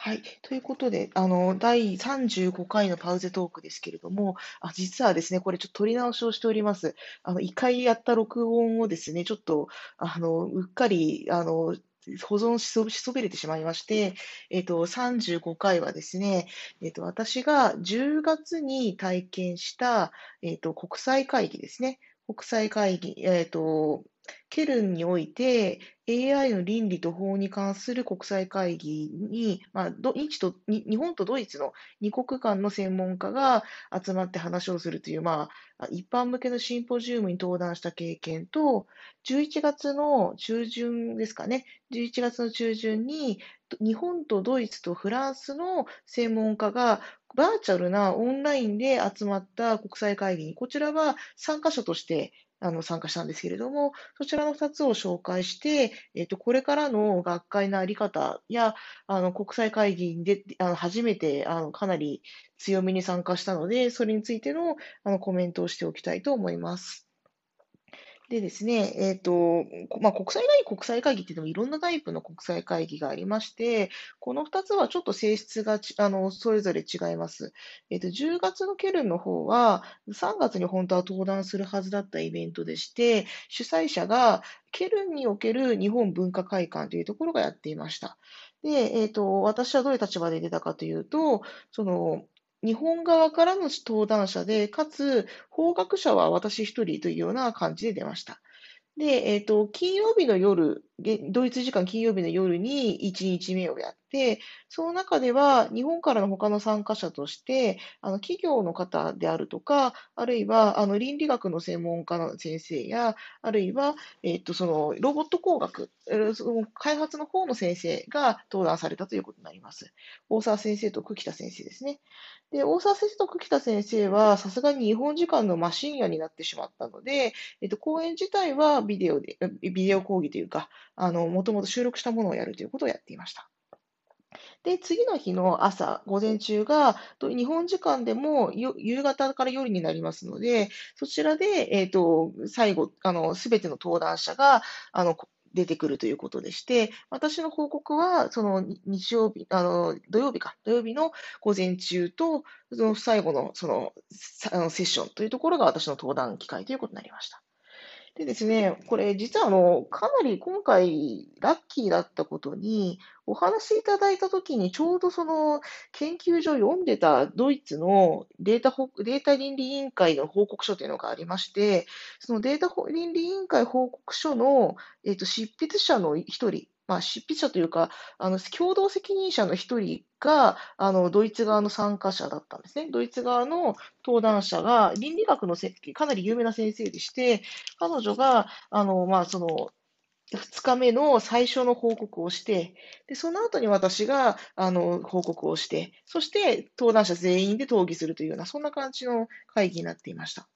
はい。ということで、あの、第35回のパウゼトークですけれども、あ、実はですね、これちょっと取り直しをしております。あの、1回やった録音をですね、ちょっと、あの、うっかり、あの、保存しそしそびれてしまいまして、えっと、35回はですね、えっと、私が10月に体験した、えっと、国際会議ですね。国際会議、えっと、ケルンにおいて AI の倫理と法に関する国際会議に、まあ、日と日本とドイツの2国間の専門家が集まって話をするという、まあ、一般向けのシンポジウムに登壇した経験と、11月の中旬ですかね、11月の中旬に日本とドイツとフランスの専門家がバーチャルなオンラインで集まった国際会議に、こちらは参加者としてあの参加したんですけれども、そちらの2つを紹介して、えっ、と、これからの学会のあり方や、あの、国際会議で、あの、初めて、あの、かなり強みに参加したので、それについての、あの、コメントをしておきたいと思います。でですね、えっ、ー、と、まあ、国際会議、国際会議って言ってもいろんなタイプの国際会議がありまして、この2つはちょっと性質があのそれぞれ違います。えっ、ー、と、10月のケルンの方は、3月に本当は登壇するはずだったイベントでして、主催者がケルンにおける日本文化会館というところがやっていました。で、えっ、ー、と、私はどういう立場で出たかというと、その、日本側からの登壇者で、かつ、法学者は私一人というような感じで出ました。で、えっ、ー、と、金曜日の夜、ドイツ時間金曜日の夜に1日目をやっ、その中では日本からの他の参加者として、あの企業の方であるとか、あるいはあの倫理学の専門家の先生や、あるいは、えっ、と、そのロボット工学、その開発の方の先生が登壇されたということになります。大沢先生と久喜田先生ですね。で、大沢先生と久喜田先生は、さすがに日本時間のマ深夜になってしまったので、えっと、講演自体はビデオで、ビデオ講義というか、あの、もともと収録したものをやるということをやっていました。で、次の日の朝、午前中が、日本時間でも夕方から夜になりますので、そちらで、えっ、と、最後、あの、すべての登壇者が、あの、出てくるということでして、私の報告は、その日曜日、あの、土曜日か、土曜日の午前中と、その最後のそのあのセッションというところが私の登壇機会ということになりました。でですね、これ実はあの、かなり今回ラッキーだったことに、お話しいただいたときにちょうどその研究所読んでたドイツのデータデータ倫理委員会の報告書というのがありまして、そのデータ倫理委員会報告書の、えー、と執筆者の一人、まあ、執筆者というか、あの共同責任者の一人があのドイツ側の参加者だったんですね。ドイツ側の登壇者が倫理学のせかなり有名な先生でして、彼女があの、まあ、その2日目の最初の報告をして、でその後に私があの報告をして、そして登壇者全員で討議するというような、そんな感じの会議になっていました。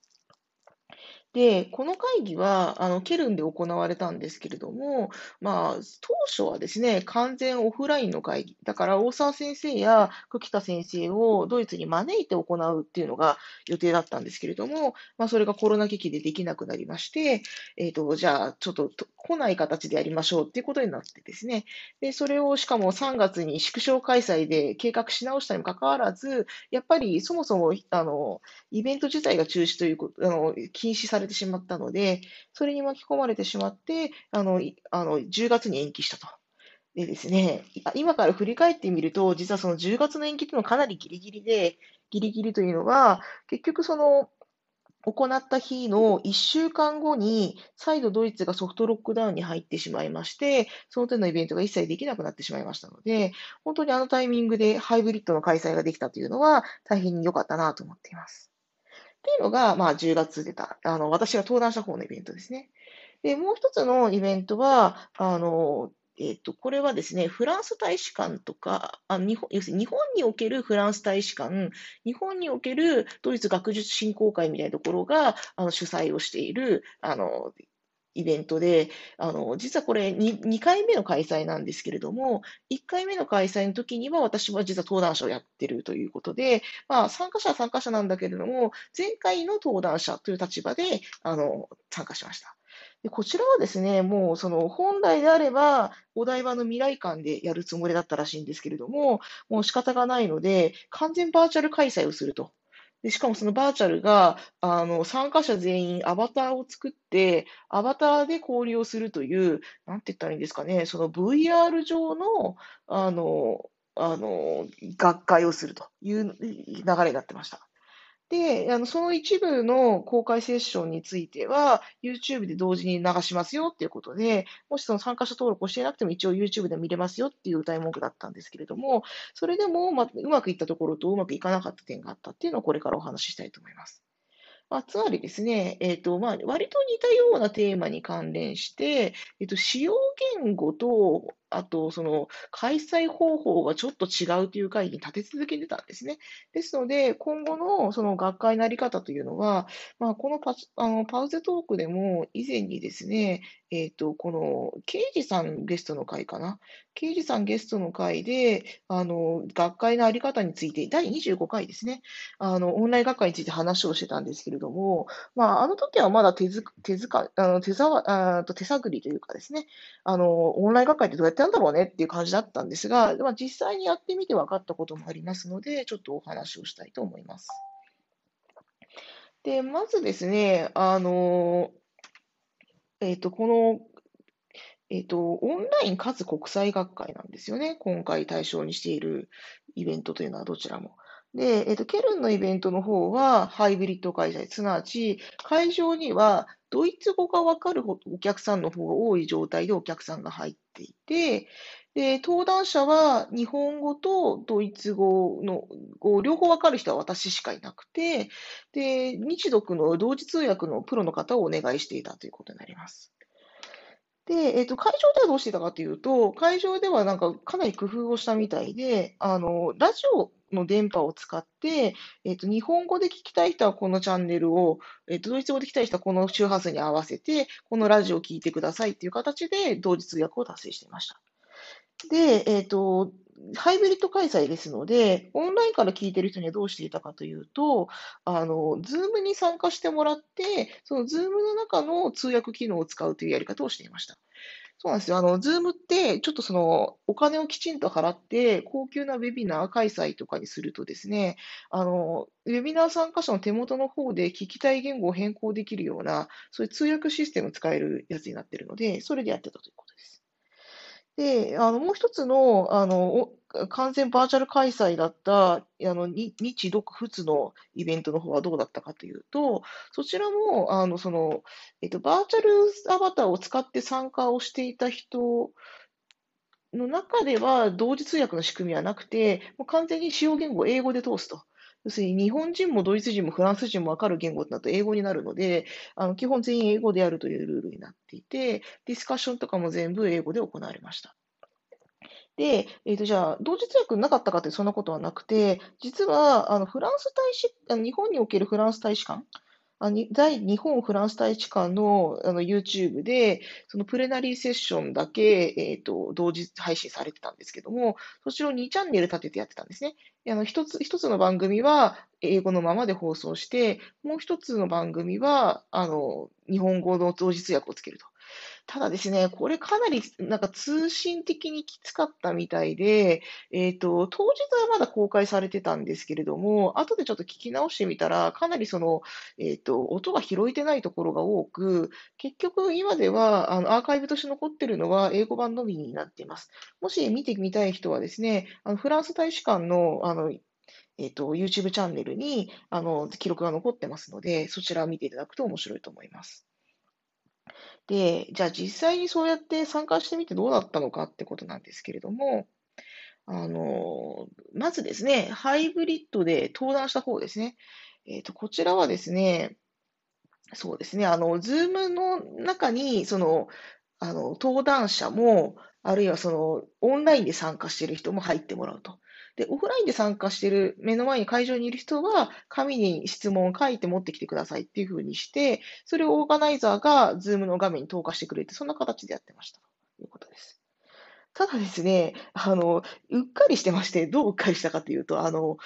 で、この会議は、あの、ケルンで行われたんですけれども、まあ、当初はですね、完全オフラインの会議。だから、大沢先生や久喜田先生をドイツに招いて行うっていうのが予定だったんですけれども、まあ、それがコロナ危機でできなくなりまして、えっ、ー、と、じゃあ、ちょっと来ない形でやりましょうっていうことになってですね、で、それをしかも3月に縮小開催で計画し直したにもかかわらず、やっぱりそもそも、あの、イベント自体が中止ということ、あの、禁止されれてしまったので、それに巻き込まれてしまって、あの、あの10月に延期したと。でですね、今から振り返ってみると、実はその10月の延期というのはかなりギリギリで、ギリギリというのは、結局その、行った日の1週間後に、再度ドイツがソフトロックダウンに入ってしまいまして、その点のイベントが一切できなくなってしまいましたので、本当にあのタイミングでハイブリッドの開催ができたというのは、大変に良かったなと思っています。っていうのが、まあ、10月出た、あの、私が登壇した方のイベントですね。で、もう一つのイベントは、あの、えっ、と、これはですね、フランス大使館とか、あ日本要するに日本におけるフランス大使館、日本におけるドイツ学術振興会みたいなところがあの主催をしているあのイベントで、あの、実はこれ 2, 2回目の開催なんですけれども、1回目の開催の時には私は実は登壇者をやってるということで、まあ、参加者は参加者なんだけれども、前回の登壇者という立場で、あの、参加しました。で、こちらはですね、もうその本来であれば、お台場の未来館でやるつもりだったらしいんですけれども、もう仕方がないので、完全バーチャル開催をすると。で、しかもそのバーチャルが、あの、参加者全員アバターを作って、アバターで交流をするという、なんて言ったらいいんですかね、その VR 上の、あの、あの、学会をするという流れになってました。で、あの、その一部の公開セッションについては、YouTube で同時に流しますよっていうことで、もしその参加者登録をしていなくても一応 YouTube で見れますよっていう歌い文句だったんですけれども、それでも、ま、うまくいったところとうまくいかなかった点があったっていうのをこれからお話ししたいと思います。まあ、つまりですね、えっ、と、まあ、割と似たようなテーマに関連して、えっ、と、使用言語と、あと、その、開催方法がちょっと違うという会議に立て続けに出たんですね。ですので、今後のその学会のあり方というのは、まあ、このパあのパウゼトークでも以前にですね、えっ、と、この、刑事さんゲストの会かな？刑事さんゲストの会で、あの、学会のあり方について、第25回ですね、あの、オンライン学会について話をしてたんですけれども、まあ、あの時はまだ手づ手づかあの手ざわあと手探りというかですね、あの、オンライン学会ってどうやってやるんだろうねっていう感じだったんですが、まあ、実際にやってみて分かったこともありますので、ちょっとお話をしたいと思います。で、まずですね、あの、えっ、と、この、えっ、と、オンラインかつ国際学会なんですよね。今回対象にしているイベントというのはどちらも。で、えっ、と、ケルンのイベントの方はハイブリッド開催、すなわち会場にはドイツ語がわかるお客さんの方が多い状態でお客さんが入っていて、で、登壇者は日本語とドイツ語の両方わかる人は私しかいなくて、で、日読の同時通訳のプロの方をお願いしていたということになります。で、えっと、会場ではどうしてたかというと、会場ではなんかかなり工夫をしたみたいで、あの、ラジオの電波を使って、えっと、日本語で聞きたい人はこのチャンネルを、えっと、ドイツ語で聞きたい人はこの周波数に合わせて、このラジオを聞いてくださいっていう形で同時通訳を達成していました。で、えっと、ハイブリッド開催ですので、オンラインから聞いてる人にはどうしていたかというと、あの、 Zoomに参加してもらって、その Zoomの中の通訳機能を使うというやり方をしていました。そうなんですよ。あの、 Zoomって、ちょっとその、お金をきちんと払って、高級なウェビナー開催とかにするとですね、あの、ウェビナー参加者の手元の方で聞きたい言語を変更できるような、そういう通訳システムを使えるやつになっているので、それでやってたということです。で、あの、もう一つの、あの、完全バーチャル開催だった、あの、日、独仏のイベントの方はどうだったかというと、そちらも、あの、その、えっと、バーチャルアバターを使って参加をしていた人の中では、同時通訳の仕組みはなくて、もう完全に使用言語を英語で通すと。要するに日本人もドイツ人もフランス人もわかる言語だと英語になるので、あの基本全員英語でやるというルールになっていて、ディスカッションとかも全部英語で行われました。で、えっ、と、じゃあ、同時通訳なかったかってそんなことはなくて、実は、あの、フランス大使、日本におけるフランス大使館あの在日本フランス大使館のあの YouTube で、そのプレナリーセッションだけ、えっ、と、同時配信されてたんですけども、そちらを2チャンネル立ててやってたんですね。あの、一つ、一つの番組は英語のままで放送して、もう一つの番組は、あの、日本語の同時通訳をつけると。ただですね、これかなりなんか通信的にきつかったみたいで、えっ、と、当日はまだ公開されてたんですけれども、後でちょっと聞き直してみたら、かなりその、えっ、と、音が拾えてないところが多く、結局今ではあのアーカイブとして残ってるのは英語版のみになっています。もし見てみたい人はですね、あのフランス大使館のあのえっ、と、YouTube チャンネルに、あの、記録が残ってますので、そちらを見ていただくと面白いと思います。で、じゃあ実際にそうやって参加してみてどうだったのかってことなんですけれども、あの、まずですね、ハイブリッドで登壇した方ですね。えっ、と、こちらはですね、そうですね、あの、 Zoomの中に、その、あの、登壇者も、あるいはその、オンラインで参加している人も入ってもらうと。で、オフラインで参加してる、目の前に会場にいる人は、紙に質問を書いて持ってきてくださいっていうふうにして、それをオーガナイザーが Zoomの画面に投下してくれて、そんな形でやってました。ということです。ただですね、あの、うっかりしてまして、どううっかりしたかというと、あの、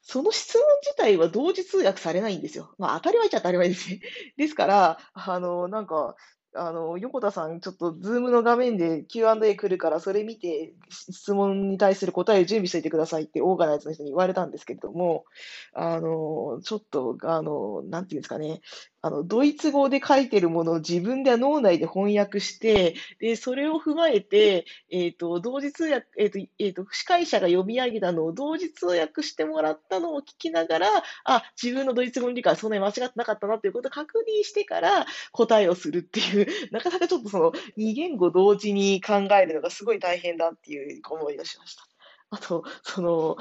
その質問自体は同時通訳されないんですよ。まあ、当たり前っちゃ当たり前ですね。ですから、あの、なんか、あの、横田さん、ちょっとズームの画面で Q&A 来るから、それ見て、質問に対する答えを準備しておいてくださいってオーガナイズの人に言われたんですけれども、あの、ちょっと、あの、なんていうんですかね、あの、ドイツ語で書いてるものを自分では脳内で翻訳して、で、それを踏まえて、えっ、と、同時通訳、えっ、と、えっ、と、司会者が読み上げたのを同時通訳してもらったのを聞きながら、あ、自分のドイツ語の理解はそんなに間違ってなかったなということを確認してから答えをするっていう、なかなかちょっとその、二言語同時に考えるのがすごい大変だっていう思いがしました。あと、その、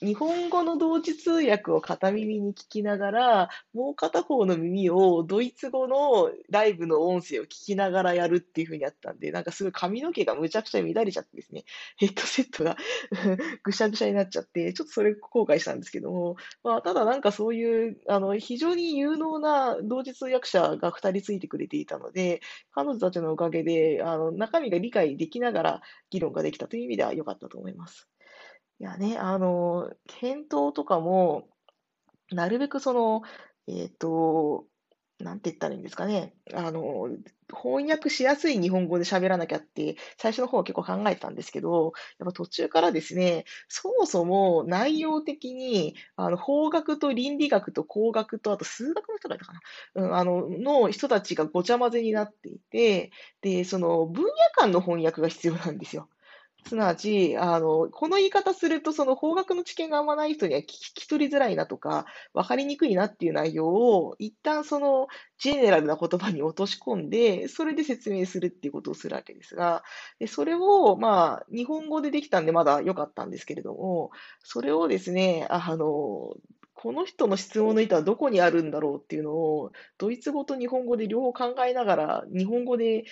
日本語の同時通訳を片耳に聞きながら、もう片方の耳をドイツ語のライブの音声を聞きながらやるっていう風にやったんで、なんかすごい髪の毛がむちゃくちゃ乱れちゃってですね、ヘッドセットが ぐしゃぐしゃになっちゃって、ちょっとそれ後悔したんですけども、まあ、ただなんかそういう、あの、非常に有能な同時通訳者が2人ついてくれていたので、彼女たちのおかげで、あの、中身が理解できながら議論ができたという意味では良かったと思います。いやね、あの、返答とかも、なるべくその、えっと、なんて言ったらいいんですかね。あの、翻訳しやすい日本語で喋らなきゃって、最初の方は結構考えたんですけど、やっぱ途中からですね、そもそも内容的に、あの、法学と倫理学と工学と、あと数学の人がいたかな、うん、あの、の人たちがごちゃ混ぜになっていて、で、その分野間の翻訳が必要なんですよ。すなわち、あの、この言い方すると、その法学の知見があんまない人には聞き取りづらいなとか、分かりにくいなっていう内容を、一旦そのジェネラルな言葉に落とし込んで、それで説明するっていうことをするわけですが、でそれを、まあ、日本語でできたんでまだ良かったんですけれども、それをですね、あの、この人の質問の意図はどこにあるんだろうっていうのを、ドイツ語と日本語で両方考えながら、日本語で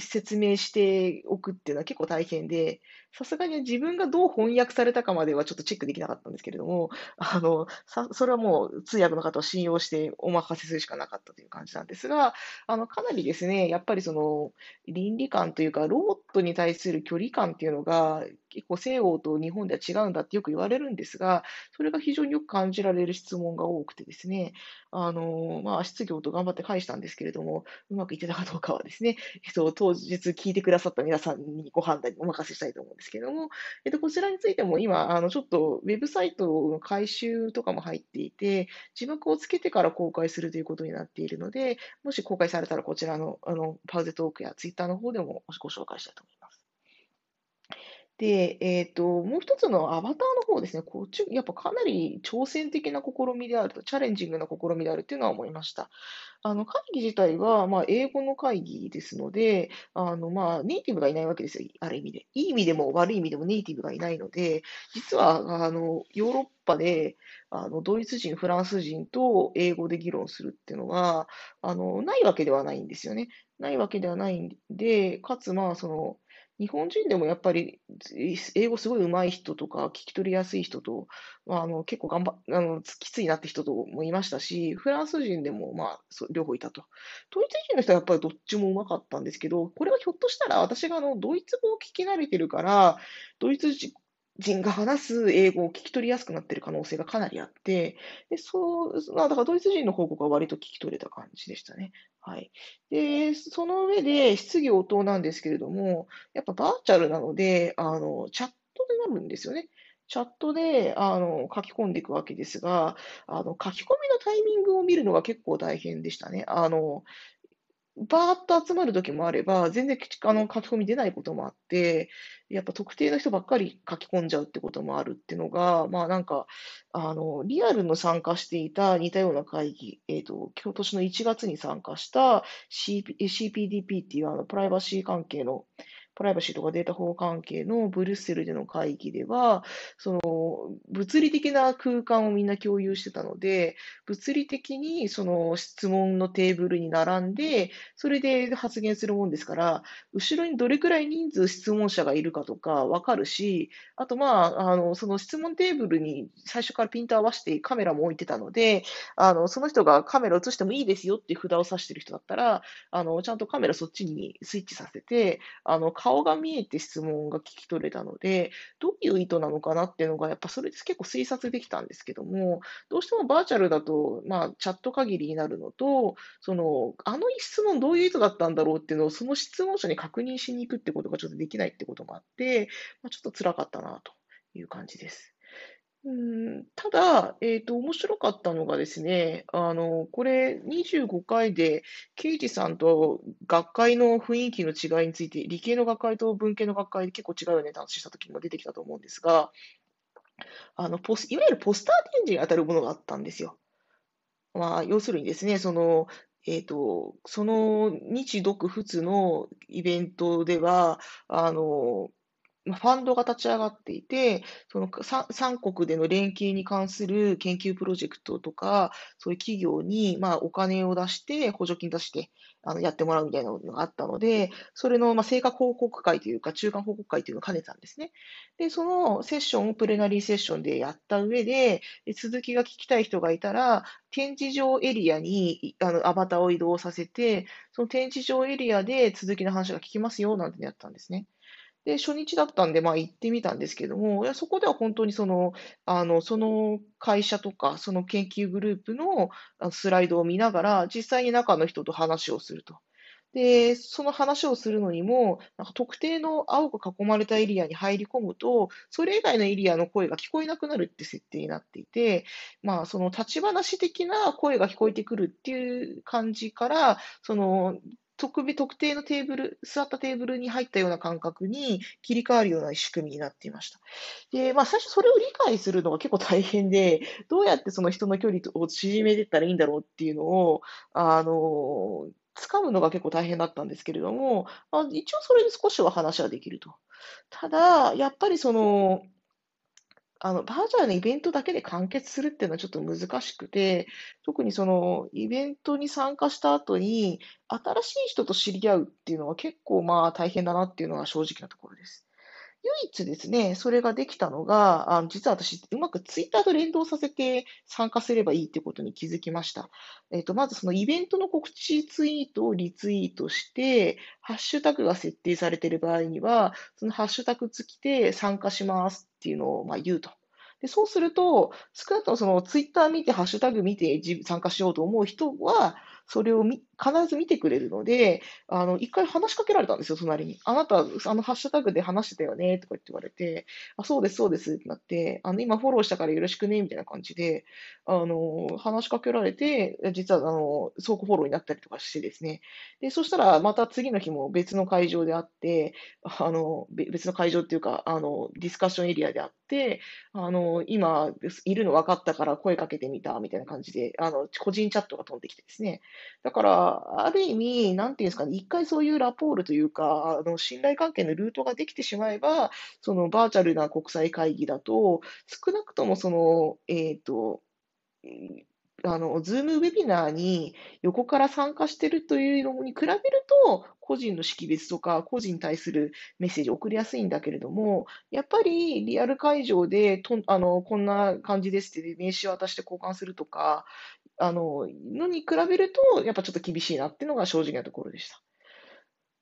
説明しておくっていうのは結構大変で、さすがに自分がどう翻訳されたかまではちょっとチェックできなかったんですけれども、あの、さそれはもう通訳の方を信用してお任せするしかなかったという感じなんですが、あの、かなりですね、やっぱりその、倫理観というか、ロボットに対する距離感っていうのが、結構西欧と日本では違うんだってよく言われるんですが、それが非常によく感じられる質問が多くてですね、あの、まあ、質疑応答頑張って返したんですけれども、うまくいってたかどうかはですね、えっと、当日聞いてくださった皆さんにご判断にお任せしたいと思うんですですけども、えっと、こちらについても今、あの、ちょっとウェブサイトの改修とかも入っていて、字幕をつけてから公開するということになっているので、もし公開されたらこちらの、あの、パウゼトークやツイッターの方でもご紹介したいと思います。で、えっと、もう一つのアバターの方ですね、こっち、やっぱかなり挑戦的な試みであると、チャレンジングな試みであるっていうのは思いました。あの、会議自体は、まあ、英語の会議ですので、あの、まあ、ネイティブがいないわけですよ、ある意味で。いい意味でも悪い意味でもネイティブがいないので、実は、あの、ヨーロッパで、あの、ドイツ人、フランス人と英語で議論するっていうのは、あの、ないわけではないんですよね。ないわけではないんで、かつ、まあ、その、日本人でもやっぱり英語すごい上手い人とか聞き取りやすい人と、まあ、あの結構頑張あのきついなって人ともいましたし、フランス人でもまあ両方いたと。ドイツ人の人はやっぱりどっちも上手かったんですけど、これはひょっとしたら私があのドイツ語を聞き慣れてるから、ドイツ人が話す英語を聞き取りやすくなってる可能性がかなりあって、でそう、まあ、だからドイツ人の報告は割と聞き取れた感じでしたね。はい。で、その上で質疑応答なんですけれども、やっぱバーチャルなので、あの、チャットでなるんですよね。チャットであの書き込んでいくわけですが、あの書き込みのタイミングを見るのが結構大変でしたね。あのバーッと集まる時もあれば、全然あの書き込み出ないこともあって、やっぱ特定の人ばっかり書き込んじゃうってこともあるっていうのが、まあなんか、あの、リアルの参加していた似たような会議、えっ、ー、と、今年の1月に参加した CP CPDP っていうあのプライバシー関係のプライバシーとかデータ保護関係のブリュッセルでの会議では、その物理的な空間をみんな共有してたので、物理的にその質問のテーブルに並んで、それで発言するもんですから、後ろにどれくらい人数質問者がいるかとかわかるし、あとまあ、あの、その質問テーブルに最初からピント合わせてカメラも置いてたので、あの、その人がカメラ映してもいいですよっていう札を指してる人だったら、あの、ちゃんとカメラそっちにスイッチさせて、あの、顔が見えて質問が聞き取れたので、どういう意図なのかなっていうのが、やっぱそれで結構推察できたんですけども、どうしてもバーチャルだと、まあ、チャット限りになるのと、その、あの質問どういう意図だったんだろうっていうのを、その質問者に確認しに行くってことがちょっとできないってこともあって、まあ、ちょっと辛かったなという感じです。うん、ただ、えっと、面白かったのがですね、あの、これ25回で、刑事さんと学会の雰囲気の違いについて、理系の学会と文系の学会で結構違うよねって話した時も出てきたと思うんですが、あの、ポス、いわゆるポスター展示に当たるものがあったんですよ。まあ、要するにですね、その、えっと、その日独仏のイベントでは、あの、ファンドが立ち上がっていて、その、3国での連携に関する研究プロジェクトとか、そういう企業に、まあ、お金を出して、補助金出して、あの、やってもらうみたいなのがあったので、それの、まあ、成果報告会というか、中間報告会というのを兼ねたんですね。で、そのセッションをプレナリーセッションでやった上で、で、続きが聞きたい人がいたら、展示場エリアに、あの、アバターを移動させて、その展示場エリアで続きの話が聞きますよ、なんてやったんですね。で、初日だったんで、まあ、行ってみたんですけども、いや、そこでは本当にその、あの、その会社とか、その研究グループのスライドを見ながら、実際に中の人と話をすると。で、その話をするのにも、なんか特定の青く囲まれたエリアに入り込むと、それ以外のエリアの声が聞こえなくなるって設定になっていて、まあ、その立ち話的な声が聞こえてくるっていう感じから、その特別、特定のテーブル、座ったテーブルに入ったような感覚に切り替わるような仕組みになっていました。で、まあ最初それを理解するのが結構大変で、どうやってその人の距離を縮めていったらいいんだろうっていうのを、あの、掴むのが結構大変だったんですけれども、まあ、一応それで少しは話はできると。ただ、やっぱりその、あの、バーチャルのイベントだけで完結するっていうのはちょっと難しくて、特にそのイベントに参加した後に、新しい人と知り合うっていうのは結構まあ大変だなっていうのが正直なところです。唯一ですね、それができたのが、あの実は私、うまくツイッターと連動させて参加すればいいってことに気づきました。えっ、と、まずそのイベントの告知ツイートをリツイートして、ハッシュタグが設定されている場合には、そのハッシュタグ付きで参加しますっていうのをまあ言うと。で、そうすると、少なくともそのツイッター見て、ハッシュタグ見て参加しようと思う人は、それをみ必ず見てくれるので、あの、一回話しかけられたんですよ、隣に。あなた、あの、ハッシュタグで話してたよね、とか言って言われて、あ、そうです、そうですってなって、あの、今フォローしたからよろしくね、みたいな感じで、あの、話しかけられて、実は、あの、倉庫フォローになったりとかしてですね。で、そしたら、また次の日も別の会場であって、あの、別の会場っていうか、あの、ディスカッションエリアであって、あの、今、いるの分かったから声かけてみた、みたいな感じで、あの、個人チャットが飛んできてですね。だから、ある意味、なんていうんですかね、一回そういうラポールというか、あの信頼関係のルートができてしまえば、そのバーチャルな国際会議だと、少なくともその、えっ、ー、と、あの、ズームウェビナーに横から参加してるというのに比べると、個人の識別とか、個人に対するメッセージ送りやすいんだけれども、やっぱりリアル会場でとあのこんな感じですって名刺を渡して交換するとか、あの、のに比べると、やっぱちょっと厳しいなっていうのが正直なところでした。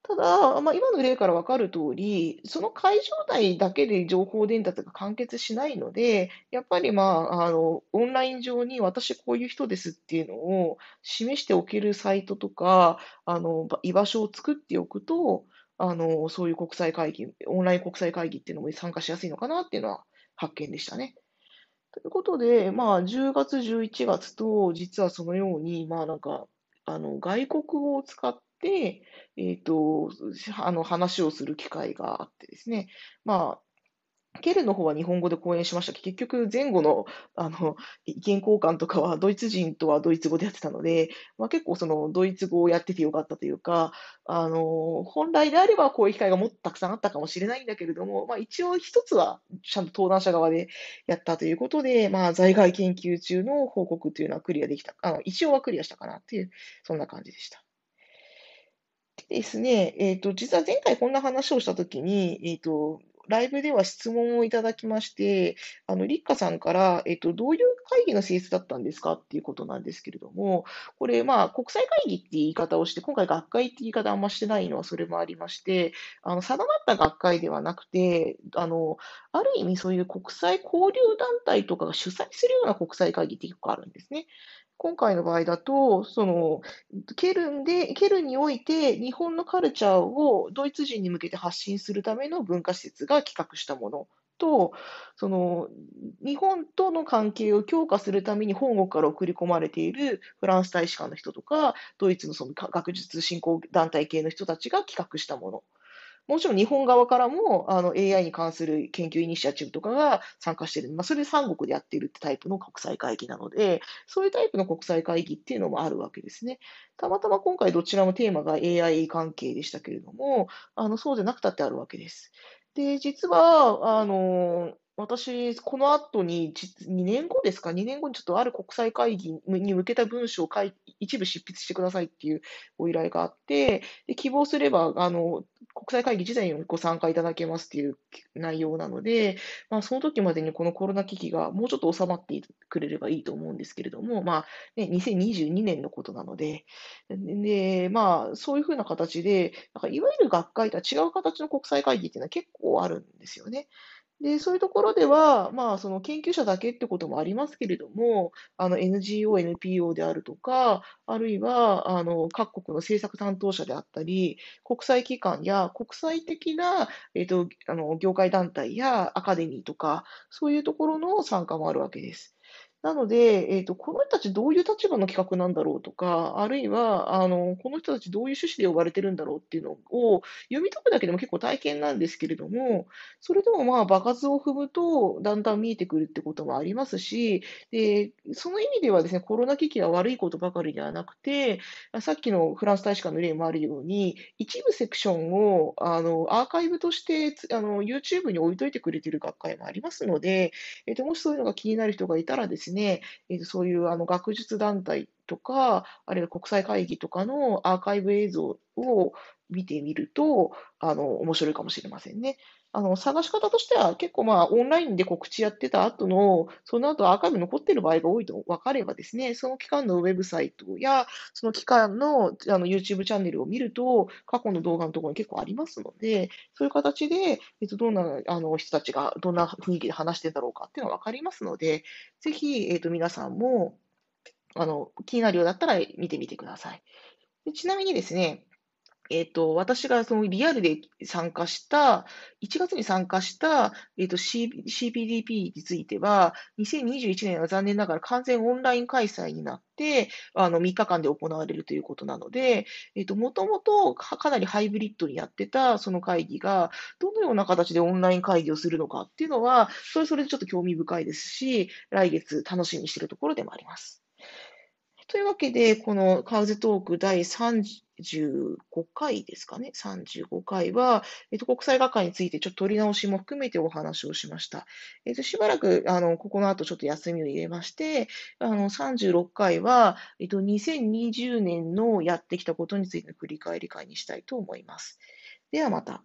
ただ、まあ、今の例から分かる通り、その会場内だけで情報伝達が完結しないので、やっぱり、まあ、あの、オンライン上に私こういう人ですっていうのを示しておけるサイトとか、あの、居場所を作っておくと、あの、そういう国際会議、オンライン国際会議っていうのも参加しやすいのかなっていうのは発見でしたね。ということで、まあ、10月、11月と、実はそのように、まあ、なんか、あの、外国語を使って、えっと、あの、話をする機会があってですね、まあ、ケルの方は日本語で講演しましたけど、結局前後のあの意見交換とかはドイツ人とはドイツ語でやってたので、まあ、結構そのドイツ語をやっててよかったというか、あの本来であればこういう機会がもっとたくさんあったかもしれないんだけれども、まあ、一応一つはちゃんと登壇者側でやったということで、まあ、在外研究中の報告というのはクリアできた、あの一応はクリアしたかなっていう、そんな感じでした。でですね、えっ、ー、と、実は前回こんな話をしたときに、えっ、ー、と、ライブでは質問をいただきまして、あの、立花さんから、えっと、どういう会議の性質だったんですかっていうことなんですけれども、これ、まあ、国際会議って言い方をして、今回学会って言い方あんましてないのはそれもありまして、あの、定まった学会ではなくて、あの、ある意味そういう国際交流団体とかが主催するような国際会議って結構あるんですね。今回の場合だと、その、ケルンで、ケルンにおいて日本のカルチャーをドイツ人に向けて発信するための文化施設が企画したものと、その、日本との関係を強化するために本国から送り込まれているフランス大使館の人とか、ドイツのその学術振興団体系の人たちが企画したもの。もちろん日本側からもあの AI に関する研究イニシアチブとかが参加してる、まあ、それで3国でやってるってタイプの国際会議なので、そういうタイプの国際会議っていうのもあるわけですね。たまたま今回どちらもテーマが AI 関係でしたけれども、あのそうでなくたってあるわけです。で、実は、あの、私、この後に、2年後ですか、2年後にちょっとある国際会議に向けた文章を書い一部執筆してくださいっていうご依頼があって、で希望すればあの国際会議自体にご参加いただけますっていう内容なので、まあ、その時までにこのコロナ危機がもうちょっと収まってくれればいいと思うんですけれども、まあね、2022年のことなので、でまあ、そういうふうな形で、なんかいわゆる学会とは違う形の国際会議っていうのは結構あるんですよね。で、そういうところでは、まあ、その研究者だけってこともありますけれども、あの NGO、NPO であるとか、あるいはあの各国の政策担当者であったり、国際機関や国際的な、えーと、あの業界団体やアカデミーとか、そういうところの参加もあるわけです。なので、えっと、この人たちどういう立場の企画なんだろうとか、あるいは、あの、この人たちどういう趣旨で呼ばれてるんだろうっていうのを読み解くだけでも結構体験なんですけれども、それでもまあ、場数を踏むと、だんだん見えてくるってこともありますし、で、その意味ではですね、コロナ危機は悪いことばかりではなくて、さっきのフランス大使館の例もあるように、一部セクションを、あの、アーカイブとして、あの、YouTube に置いといてくれてる学会もありますので、えっと、もしそういうのが気になる人がいたらですね、ですね、えー、そういうあの学術団体とか、あるいは国際会議とかのアーカイブ映像を見てみると、あの、面白いかもしれませんね。あの、探し方としては結構まあオンラインで告知やってた後の、その後アーカイブ残ってる場合が多いと分かればですね、その期間のウェブサイトや、その期間のあの YouTube チャンネルを見ると、過去の動画のところに結構ありますので、そういう形で、えっと、どんなあの人たちがどんな雰囲気で話してるんだろうかっていうのが分かりますので、ぜひ、えっと、皆さんも、あの、気になるようだったら見てみてください。でちなみにですね、えっと、私がそのリアルで参加した、1月に参加した、えっと、CPDP については、2021年は残念ながら完全オンライン開催になって、あの、3日間で行われるということなので、えっと、もともとかなりハイブリッドにやってたその会議が、どのような形でオンライン会議をするのかっていうのは、それそれでちょっと興味深いですし、来月楽しみにしているところでもあります。というわけで、このカウズトーク第35回ですかね、35回は、えっと、国際学会についてちょっと取り直しも含めてお話をしました。えっと、しばらく、あの、ここの後ちょっと休みを入れまして、あの、36回は、えっと、2020年のやってきたことについての振り返り会にしたいと思います。ではまた。